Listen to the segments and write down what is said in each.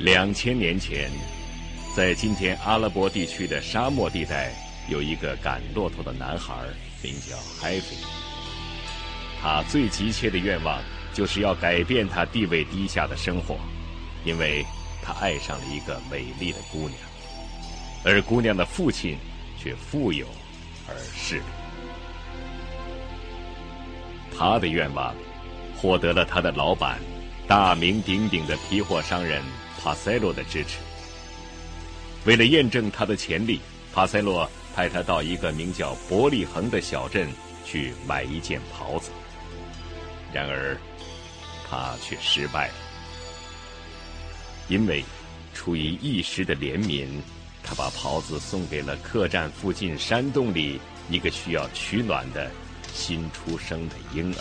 两千年前，在今天阿拉伯地区的沙漠地带，有一个赶骆驼的男孩，名叫海菲。他最急切的愿望就是要改变他地位低下的生活，因为他爱上了一个美丽的姑娘，而姑娘的父亲却富有而势利。他的愿望获得了他的老板。大名鼎鼎的皮货商人帕塞洛的支持。为了验证他的潜力，帕塞洛派他到一个名叫伯利恒的小镇去买一件袍子。然而，他却失败了，因为出于一时的怜悯，他把袍子送给了客栈附近山洞里一个需要取暖的新出生的婴儿。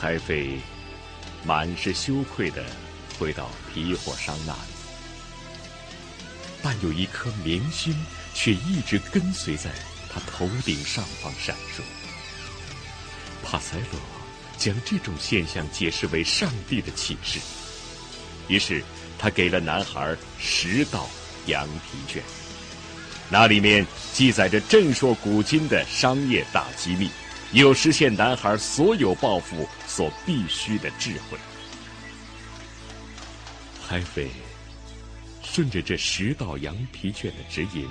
海菲满是羞愧的回到皮货商那里，但有一颗明星却一直跟随在他头顶上方闪烁。帕塞罗将这种现象解释为上帝的启示，于是他给了男孩十道羊皮卷，那里面记载着震烁古今的商业大机密。有实现男孩所有抱负所必须的智慧。海飞顺着这十道羊皮卷的指引，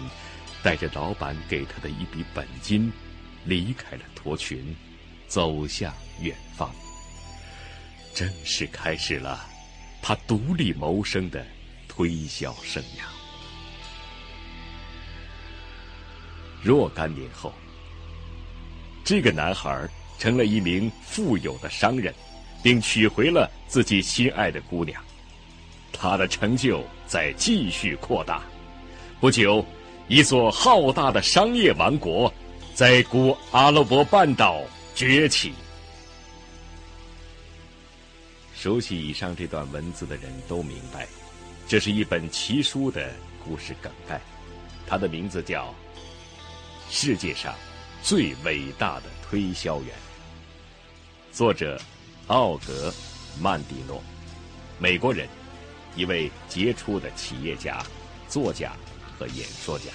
带着老板给他的一笔本金，离开了驼群，走向远方，正式开始了他独立谋生的推销生涯。若干年后。这个男孩成了一名富有的商人，并娶回了自己心爱的姑娘。他的成就在继续扩大。不久，一座浩大的商业王国在古阿拉伯半岛崛起。熟悉以上这段文字的人都明白，这是一本奇书的故事梗概。它的名字叫《世界上》。最伟大的推销员。作者奥格曼蒂诺，美国人，一位杰出的企业家、作家和演说家。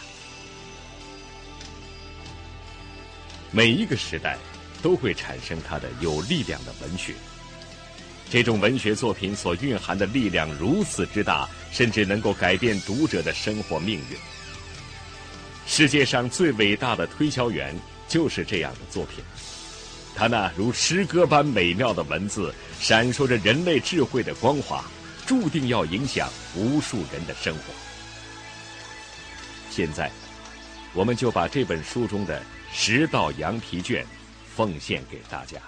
每一个时代都会产生它的有力量的文学。这种文学作品所蕴含的力量如此之大，甚至能够改变读者的生活命运。世界上最伟大的推销员。就是这样的作品，它那如诗歌般美妙的文字，闪烁着人类智慧的光华，注定要影响无数人的生活。现在，我们就把这本书中的十道羊皮卷奉献给大家。